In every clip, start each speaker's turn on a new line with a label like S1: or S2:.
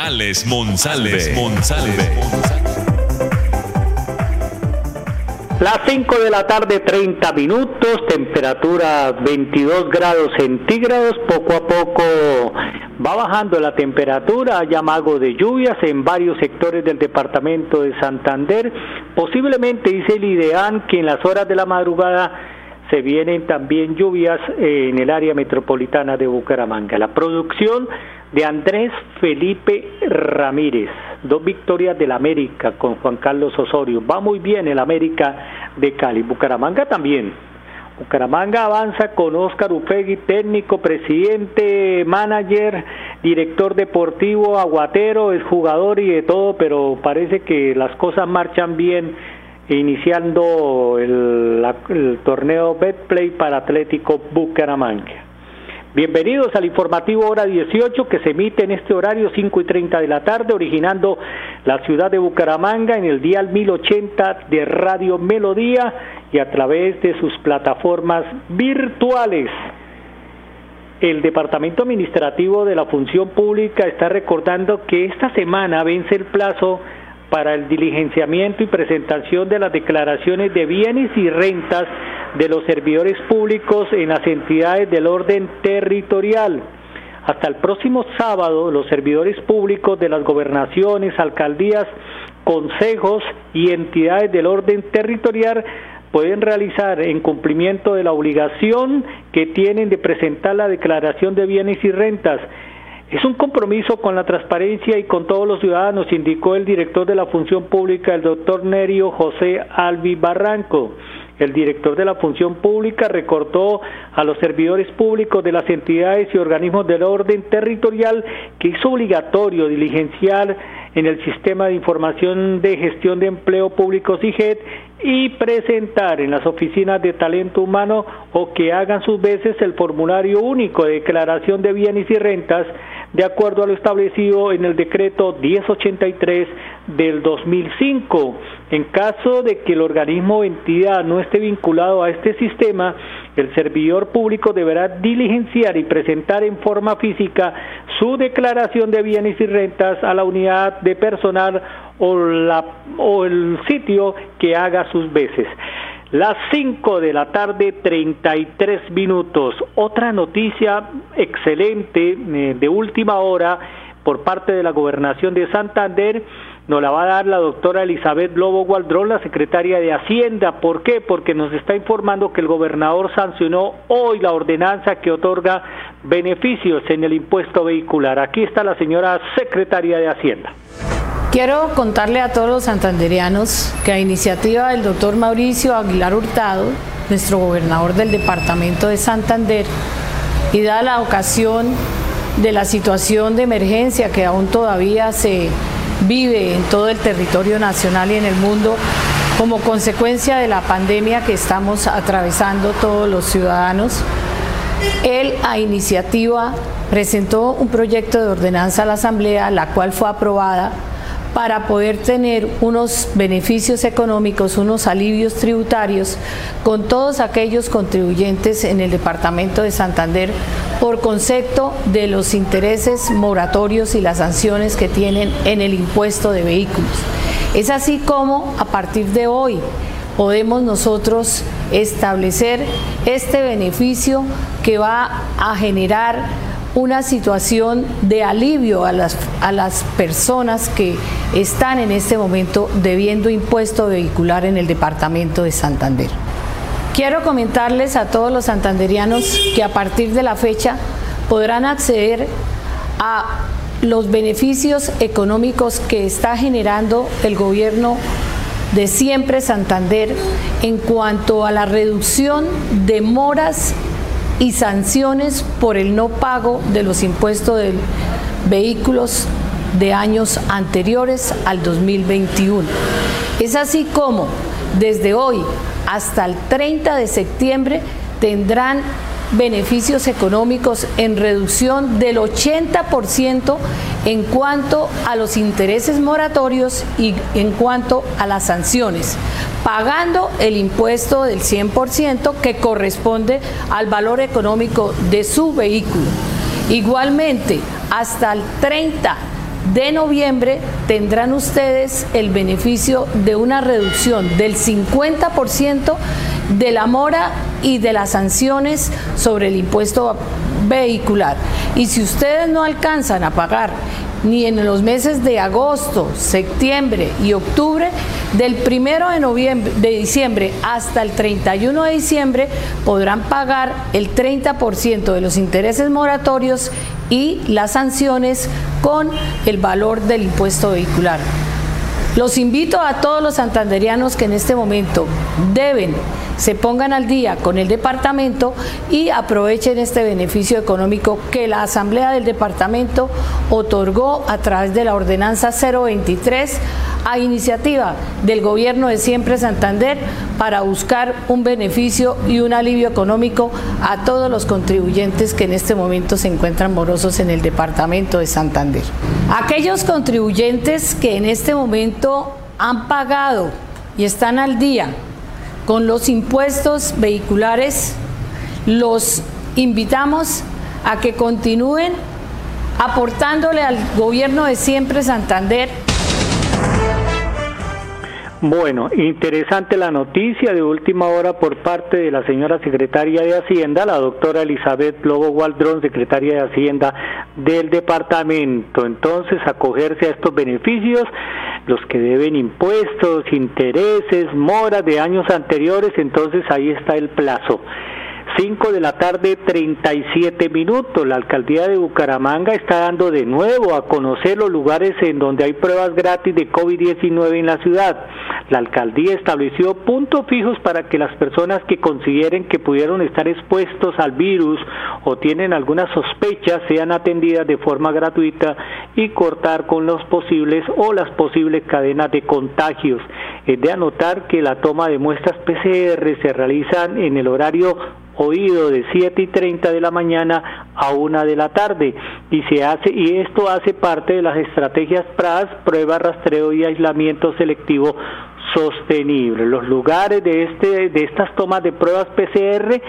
S1: Alex Monsalve.
S2: Las 5 de la tarde, 30 minutos, temperatura 22 grados centígrados, poco a poco va bajando la temperatura, hay amago de lluvias en varios sectores del departamento de Santander, posiblemente dice el IDEAN que en las horas de la madrugada se vienen también lluvias en el área metropolitana de Bucaramanga. La producción de Andrés Felipe Ramírez, dos victorias del América con Juan Carlos Osorio. Va muy bien el América de Cali. Bucaramanga también. Bucaramanga avanza con Óscar Upegui, técnico, presidente, manager, director deportivo, aguatero, es jugador y de todo, pero parece que las cosas marchan bien iniciando el, torneo Betplay para Atlético Bucaramanga. Bienvenidos al informativo hora 18 que se emite en este horario 5 y 30 de la tarde, originando la ciudad de Bucaramanga en el dial 1080 de Radio Melodía y a través de sus plataformas virtuales. El Departamento Administrativo de la Función Pública está recordando que esta semana vence el plazo para el diligenciamiento y presentación de las declaraciones de bienes y rentas de los servidores públicos en las entidades del orden territorial. Hasta el próximo sábado, los servidores públicos de las gobernaciones, alcaldías, consejos y entidades del orden territorial pueden realizar en cumplimiento de la obligación que tienen de presentar la declaración de bienes y rentas es un compromiso con la transparencia y con todos los ciudadanos, indicó el director de la Función Pública, el doctor Nerio José Albi Barranco. El director de la Función Pública recordó a los servidores públicos de las entidades y organismos del orden territorial que es obligatorio diligenciar en el Sistema de Información de Gestión de Empleo Público SIGET y presentar en las oficinas de talento humano o que hagan sus veces el formulario único de declaración de bienes y rentas de acuerdo a lo establecido en el decreto 1083 del 2005. En caso de que el organismo o entidad no esté vinculado a este sistema, el servidor público deberá diligenciar y presentar en forma física su declaración de bienes y rentas a la unidad de personal o, la, o el sitio que haga sus veces. Las 5 de la tarde, 33 minutos. Otra noticia excelente eh, de última hora por parte de la gobernación de Santander nos la va a dar la doctora Elizabeth Lobo Gualdrón, la secretaria de Hacienda. ¿Por qué? Porque nos está informando que el gobernador sancionó hoy la ordenanza que otorga beneficios en el impuesto vehicular. Aquí está la señora secretaria de Hacienda.
S3: Quiero contarle a todos los santanderianos que a iniciativa del doctor Mauricio Aguilar Hurtado, nuestro gobernador del departamento de Santander, y da la ocasión de la situación de emergencia que aún todavía se vive en todo el territorio nacional y en el mundo como consecuencia de la pandemia que estamos atravesando todos los ciudadanos. Él a iniciativa presentó un proyecto de ordenanza a la Asamblea, la cual fue aprobada para poder tener unos beneficios económicos, unos alivios tributarios con todos aquellos contribuyentes en el departamento de Santander por concepto de los intereses moratorios y las sanciones que tienen en el impuesto de vehículos. Es así como a partir de hoy podemos nosotros establecer este beneficio que va a generar una situación de alivio a las, a las personas que están en este momento debiendo impuesto vehicular en el departamento de Santander. Quiero comentarles a todos los santanderianos que a partir de la fecha podrán acceder a los beneficios económicos que está generando el gobierno de siempre Santander en cuanto a la reducción de moras y sanciones por el no pago de los impuestos de vehículos de años anteriores al 2021. Es así como desde hoy hasta el 30 de septiembre tendrán beneficios económicos en reducción del 80% en cuanto a los intereses moratorios y en cuanto a las sanciones, pagando el impuesto del 100% que corresponde al valor económico de su vehículo. Igualmente, hasta el 30 de noviembre tendrán ustedes el beneficio de una reducción del 50% de la mora y de las sanciones sobre el impuesto vehicular. Y si ustedes no alcanzan a pagar ni en los meses de agosto, septiembre y octubre, del primero de, noviembre, de diciembre hasta el 31 de diciembre podrán pagar el 30% de los intereses moratorios y las sanciones con el valor del impuesto vehicular. Los invito a todos los santanderianos que en este momento deben se pongan al día con el departamento y aprovechen este beneficio económico que la Asamblea del Departamento otorgó a través de la Ordenanza 023 a iniciativa del gobierno de Siempre Santander para buscar un beneficio y un alivio económico a todos los contribuyentes que en este momento se encuentran morosos en el departamento de Santander. Aquellos contribuyentes que en este momento han pagado y están al día con los impuestos vehiculares, los invitamos a que continúen aportándole al gobierno de siempre Santander.
S2: Bueno, interesante la noticia de última hora por parte de la señora secretaria de Hacienda, la doctora Elizabeth Lobo Waldron, secretaria de Hacienda del departamento. Entonces, acogerse a estos beneficios los que deben impuestos, intereses, moras de años anteriores, entonces ahí está el plazo. 5 de la tarde, 37 minutos. La alcaldía de Bucaramanga está dando de nuevo a conocer los lugares en donde hay pruebas gratis de COVID-19 en la ciudad. La alcaldía estableció puntos fijos para que las personas que consideren que pudieron estar expuestos al virus o tienen alguna sospecha sean atendidas de forma gratuita y cortar con los posibles o las posibles cadenas de contagios. Es de anotar que la toma de muestras PCR se realizan en el horario oído de 7 y 30 de la mañana a 1 de la tarde y se hace y esto hace parte de las estrategias PRAS, prueba, rastreo y aislamiento selectivo sostenible. Los lugares de este de estas tomas de pruebas PCR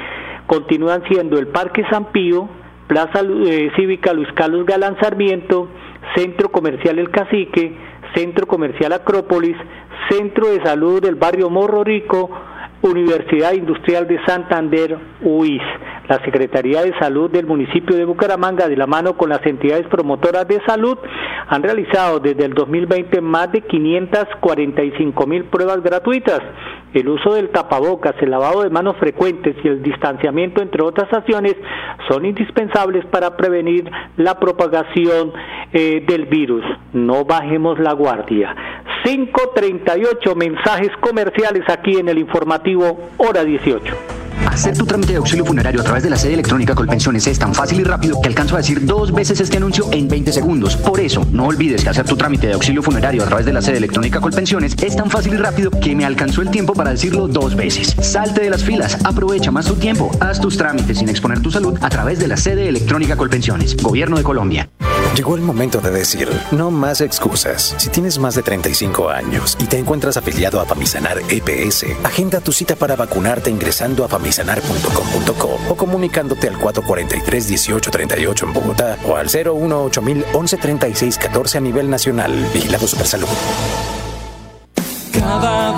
S2: continúan siendo el Parque San Pío, Plaza eh, Cívica Luis Carlos Galán Sarmiento, Centro Comercial El Cacique, Centro Comercial Acrópolis, Centro de Salud del Barrio Morro Rico, Universidad Industrial de Santander, UIS. La Secretaría de Salud del municipio de Bucaramanga, de la mano con las entidades promotoras de salud, han realizado desde el 2020 más de 545 mil pruebas gratuitas. El uso del tapabocas, el lavado de manos frecuentes y el distanciamiento, entre otras acciones, son indispensables para prevenir la propagación eh, del virus. No bajemos la guardia. 538 mensajes comerciales aquí en el informativo Hora 18.
S4: Hacer tu trámite de auxilio funerario a través de la sede electrónica Colpensiones es tan fácil y rápido que alcanzo a decir dos veces este anuncio en 20 segundos. Por eso, no olvides que hacer tu trámite de auxilio funerario a través de la sede electrónica Colpensiones es tan fácil y rápido que me alcanzó el tiempo para decirlo dos veces. Salte de las filas, aprovecha más tu tiempo, haz tus trámites sin exponer tu salud a través de la sede electrónica Colpensiones. Gobierno de Colombia.
S5: Llegó el momento de decir, no más excusas. Si tienes más de 35 años y te encuentras afiliado a Famisanar EPS, agenda tu cita para vacunarte ingresando a famisanar.com.co o comunicándote al 443-1838 en Bogotá o al 018 113614 a nivel nacional. Vigilado Supersalud.
S6: Cada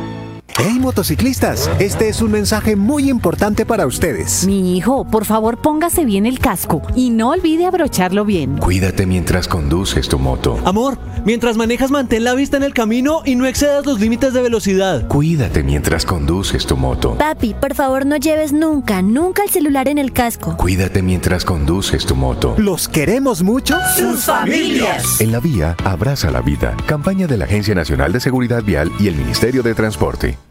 S7: Motociclistas, este es un mensaje muy importante para ustedes.
S8: Mi hijo, por favor póngase bien el casco y no olvide abrocharlo bien.
S9: Cuídate mientras conduces tu moto.
S10: Amor, mientras manejas mantén la vista en el camino y no excedas los límites de velocidad.
S9: Cuídate mientras conduces tu moto.
S11: Papi, por favor no lleves nunca, nunca el celular en el casco.
S9: Cuídate mientras conduces tu moto.
S7: ¿Los queremos mucho?
S12: ¡Sus familias!
S9: En la vía, abraza la vida. Campaña de la Agencia Nacional de Seguridad Vial y el Ministerio de Transporte.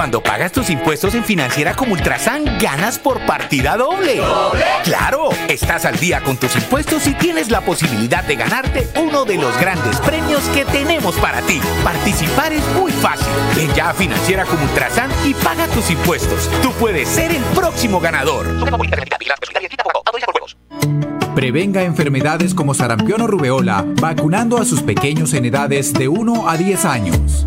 S13: Cuando pagas tus impuestos en Financiera como Ultrasan, ganas por partida doble.
S12: ¿Doble?
S13: ¡Claro! Estás al día con tus impuestos y tienes la posibilidad de ganarte uno de los grandes premios que tenemos para ti. Participar es muy fácil. Ven ya a Financiera como Ultrasan y paga tus impuestos. Tú puedes ser el próximo ganador.
S14: Prevenga enfermedades como sarampión o rubeola vacunando a sus pequeños en edades de 1 a 10 años.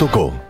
S9: www.minsalud.gov.co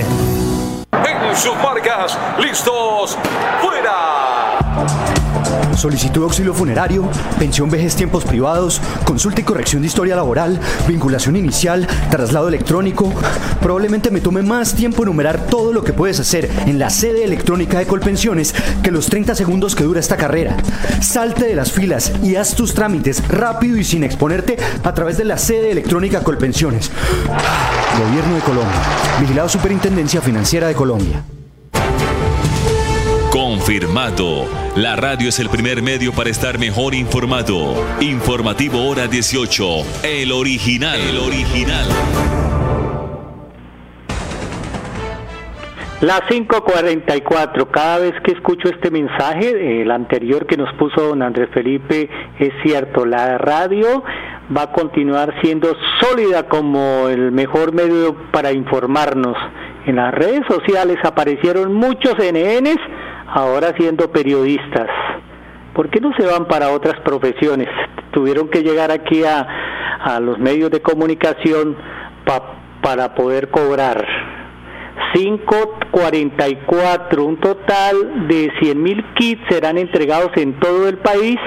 S15: En sus marcas, listos, fuera.
S16: Solicitud de auxilio funerario, pensión vejez tiempos privados, consulta y corrección de historia laboral, vinculación inicial, traslado electrónico. Probablemente me tome más tiempo enumerar todo lo que puedes hacer en la sede electrónica de Colpensiones que los 30 segundos que dura esta carrera. Salte de las filas y haz tus trámites rápido y sin exponerte a través de la sede electrónica Colpensiones. Gobierno de Colombia. Vigilado Superintendencia Financiera de Colombia.
S1: Confirmado. La radio es el primer medio para estar mejor informado. Informativo Hora 18. El original. El original.
S2: Las 5:44. Cada vez que escucho este mensaje, el anterior que nos puso don Andrés Felipe, es cierto, la radio va a continuar siendo sólida como el mejor medio para informarnos. En las redes sociales aparecieron muchos NNs ahora siendo periodistas. ¿Por qué no se van para otras profesiones? Tuvieron que llegar aquí a, a los medios de comunicación para poder cobrar. 544, un total de 100 mil kits serán entregados en todo el país.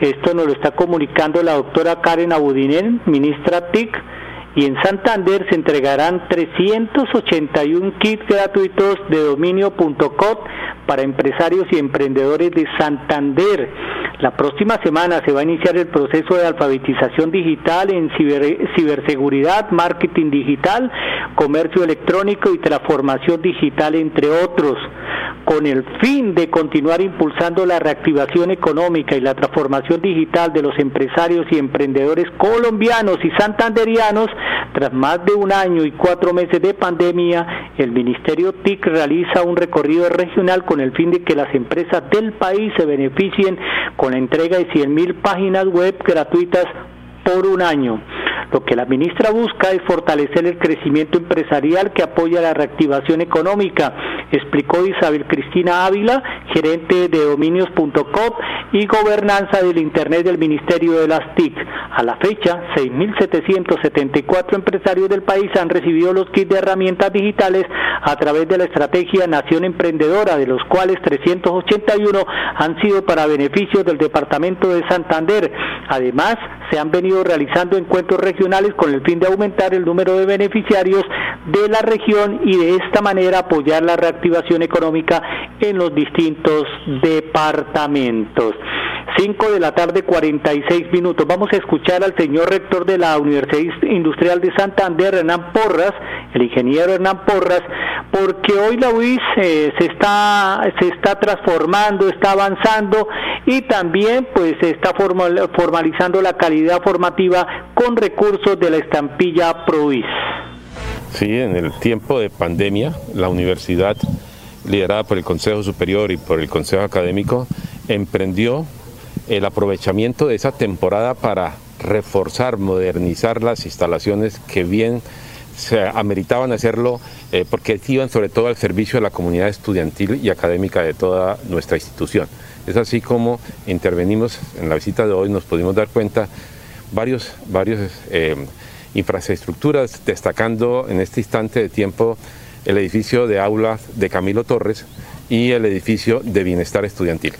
S2: Esto nos lo está comunicando la doctora Karen Abudinen, ministra TIC y en Santander se entregarán 381 kits gratuitos de dominio.com para empresarios y emprendedores de Santander. La próxima semana se va a iniciar el proceso de alfabetización digital en ciberseguridad, marketing digital, comercio electrónico y transformación digital, entre otros con el fin de continuar impulsando la reactivación económica y la transformación digital de los empresarios y emprendedores colombianos y santanderianos, tras más de un año y cuatro meses de pandemia, el Ministerio TIC realiza un recorrido regional con el fin de que las empresas del país se beneficien con la entrega de 100.000 páginas web gratuitas por un año. Lo que la ministra busca es fortalecer el crecimiento empresarial que apoya la reactivación económica, explicó Isabel Cristina Ávila, gerente de dominios.com y gobernanza del Internet del Ministerio de las TIC. A la fecha, 6.774 empresarios del país han recibido los kits de herramientas digitales a través de la estrategia Nación Emprendedora, de los cuales 381 han sido para beneficios del Departamento de Santander. Además, se han venido realizando encuentros regionales con el fin de aumentar el número de beneficiarios de la región y de esta manera apoyar la reactivación económica en los distintos departamentos. 5 de la tarde, 46 minutos. Vamos a escuchar al señor rector de la Universidad Industrial de Santander, Hernán Porras, el ingeniero Hernán Porras, porque hoy la UIS eh, se, está, se está transformando, está avanzando y también pues se está formalizando la calidad formativa con recursos de la estampilla ProUIS.
S17: Sí, en el tiempo de pandemia, la universidad, liderada por el Consejo Superior y por el Consejo Académico, emprendió el aprovechamiento de esa temporada para reforzar, modernizar las instalaciones que bien se ameritaban hacerlo eh, porque iban sobre todo al servicio de la comunidad estudiantil y académica de toda nuestra institución. Es así como intervenimos en la visita de hoy, nos pudimos dar cuenta varios, varios eh, infraestructuras, destacando en este instante de tiempo el edificio de aula de Camilo Torres y el edificio de bienestar estudiantil.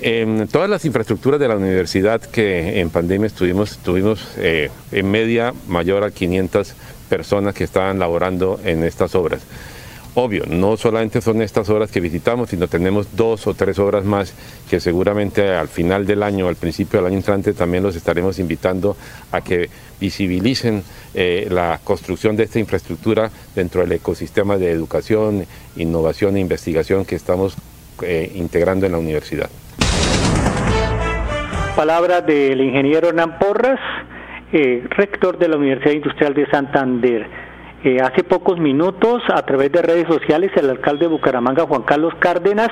S17: En todas las infraestructuras de la universidad que en pandemia estuvimos, tuvimos eh, en media mayor a 500 personas que estaban laborando en estas obras. Obvio, no solamente son estas obras que visitamos, sino tenemos dos o tres obras más que seguramente al final del año, al principio del año entrante, también los estaremos invitando a que visibilicen eh, la construcción de esta infraestructura dentro del ecosistema de educación, innovación e investigación que estamos eh, integrando en la universidad.
S2: Palabras del ingeniero Hernán Porras, eh, rector de la Universidad Industrial de Santander. Hace pocos minutos, a través de redes sociales, el alcalde de Bucaramanga, Juan Carlos Cárdenas,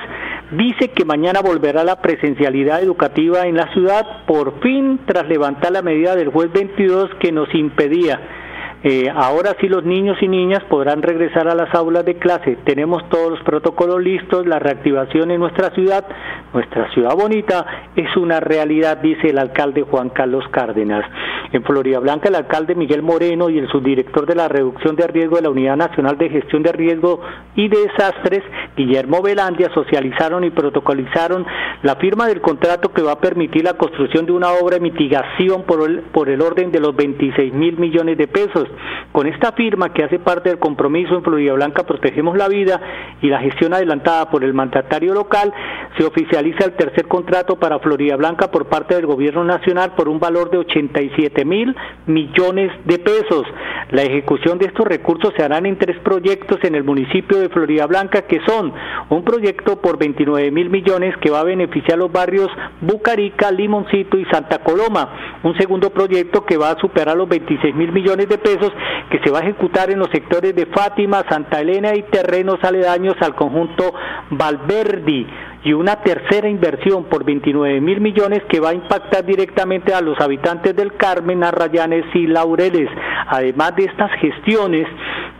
S2: dice que mañana volverá la presencialidad educativa en la ciudad, por fin, tras levantar la medida del juez 22 que nos impedía eh, ahora sí los niños y niñas podrán regresar a las aulas de clase. Tenemos todos los protocolos listos, la reactivación en nuestra ciudad, nuestra ciudad bonita, es una realidad, dice el alcalde Juan Carlos Cárdenas. En Florida Blanca, el alcalde Miguel Moreno y el subdirector de la reducción de riesgo de la Unidad Nacional de Gestión de Riesgo y Desastres, Guillermo Velandia, socializaron y protocolizaron la firma del contrato que va a permitir la construcción de una obra de mitigación por el, por el orden de los 26 mil millones de pesos. Con esta firma que hace parte del compromiso en Florida Blanca Protegemos la Vida y la gestión adelantada por el mandatario local, se oficializa el tercer contrato para Florida Blanca por parte del gobierno nacional por un valor de 87 mil millones de pesos. La ejecución de estos recursos se harán en tres proyectos en el municipio de Florida Blanca que son un proyecto por 29 mil millones que va a beneficiar los barrios Bucarica, Limoncito y Santa Coloma. Un segundo proyecto que va a superar los 26 mil millones de pesos que se va a ejecutar en los sectores de Fátima, Santa Elena y terrenos aledaños al conjunto Valverdi y una tercera inversión por 29 mil millones que va a impactar directamente a los habitantes del Carmen, Arrayanes y Laureles. Además de estas gestiones,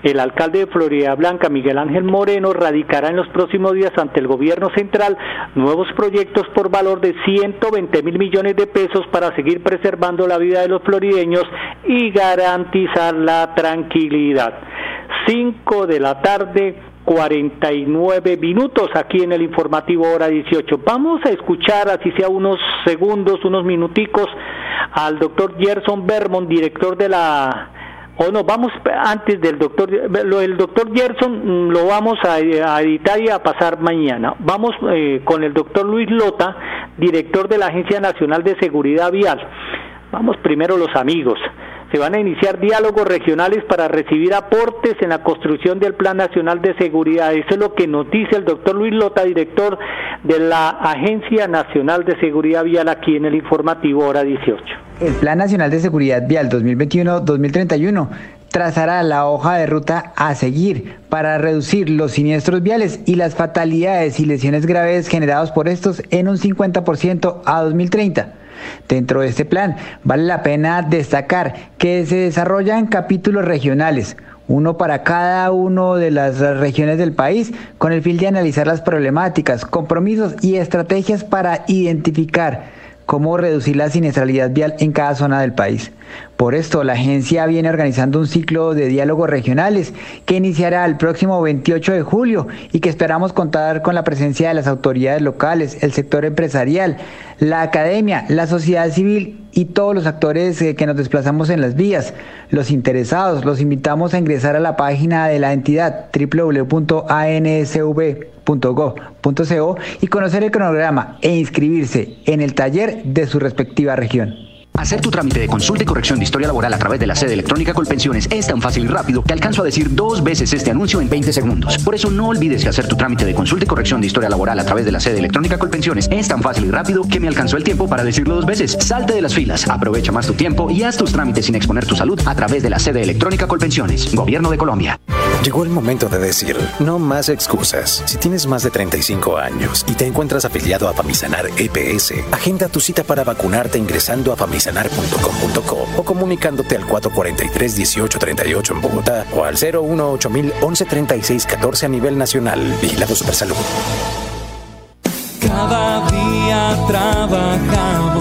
S2: el alcalde de Florida Blanca, Miguel Ángel Moreno, radicará en los próximos días ante el gobierno central nuevos proyectos por valor de 120 mil millones de pesos para seguir preservando la vida de los florideños y garantizar la tranquilidad. 5 de la tarde, 49 minutos aquí en el informativo hora 18. Vamos a escuchar, así sea unos segundos, unos minuticos, al doctor Gerson Bermond, director de la o no, vamos antes del doctor, del doctor Gerson mm, lo vamos a, editar y a pasar mañana. Vamos eh, con el doctor Luis Lota, director de la Agencia Nacional de Seguridad Vial. Vamos primero los amigos. Se van a iniciar diálogos regionales para recibir aportes en la construcción del Plan Nacional de Seguridad. Eso es lo que nos dice el doctor Luis Lota, director de la Agencia Nacional de Seguridad Vial, aquí en el informativo hora 18.
S18: El Plan Nacional de Seguridad Vial 2021-2031 trazará la hoja de ruta a seguir para reducir los siniestros viales y las fatalidades y lesiones graves generados por estos en un 50% a 2030. Dentro de este plan, vale la pena destacar que se desarrollan capítulos regionales, uno para cada una de las regiones del país, con el fin de analizar las problemáticas, compromisos y estrategias para identificar cómo reducir la siniestralidad vial en cada zona del país. Por esto, la agencia viene organizando un ciclo de diálogos regionales que iniciará el próximo 28 de julio y que esperamos contar con la presencia de las autoridades locales, el sector empresarial, la academia, la sociedad civil y todos los actores eh, que nos desplazamos en las vías. Los interesados los invitamos a ingresar a la página de la entidad www.ansv.gov.co y conocer el cronograma e inscribirse en el taller de su respectiva región.
S19: Hacer tu trámite de consulta y corrección de historia laboral a través de la sede electrónica Colpensiones es tan fácil y rápido que alcanzo a decir dos veces este anuncio en 20 segundos. Por eso no olvides que hacer tu trámite de consulta y corrección de historia laboral a través de la sede electrónica Colpensiones es tan fácil y rápido que me alcanzó el tiempo para decirlo dos veces. Salte de las filas, aprovecha más tu tiempo y haz tus trámites sin exponer tu salud a través de la sede electrónica Colpensiones. Gobierno de Colombia.
S20: Llegó el momento de decir, no más excusas. Si tienes más de 35 años y te encuentras afiliado a Famisanar EPS, agenda tu cita para vacunarte ingresando a famisanar.com.co o comunicándote al 443-1838 en Bogotá o al 018 36 14 a nivel nacional. Vigilado Supersalud.
S21: Cada día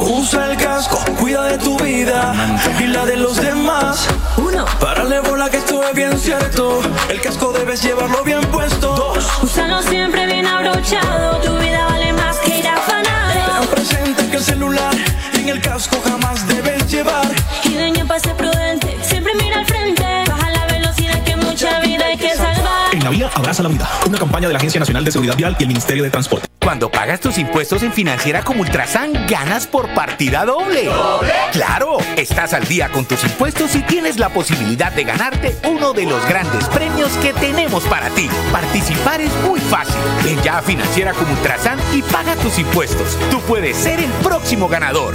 S21: Usa el casco, cuida de tu vida y la de los demás. Uno. Párale bola que esto es bien cierto. El casco debes llevarlo bien puesto. Dos.
S22: Úsalo siempre bien abrochado. Tu vida vale más que ir afanado.
S21: Ten presente que el celular en el casco jamás debes llevar.
S22: Y dueño pase prudente,
S21: vía abraza la vida. Una campaña de la Agencia Nacional de Seguridad Vial y el Ministerio de Transporte.
S13: Cuando pagas tus impuestos en Financiera como Ultrasan, ganas por partida doble. ¿Doble? ¡Claro! Estás al día con tus impuestos y tienes la posibilidad de ganarte uno de los grandes premios que tenemos para ti. Participar es muy fácil. Ven ya a Financiera como Ultrasan y paga tus impuestos. Tú puedes ser el próximo ganador.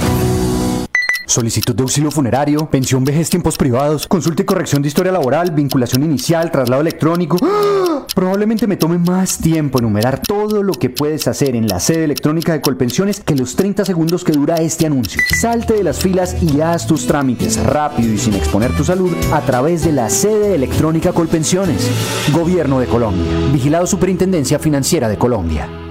S16: Solicitud de auxilio funerario, pensión vejez tiempos privados, consulta y corrección de historia laboral, vinculación inicial, traslado electrónico. ¡Ah! Probablemente me tome más tiempo enumerar todo lo que puedes hacer en la sede electrónica de Colpensiones que los 30 segundos que dura este anuncio. Salte de las filas y haz tus trámites rápido y sin exponer tu salud a través de la sede electrónica Colpensiones. Gobierno de Colombia. Vigilado Superintendencia Financiera de Colombia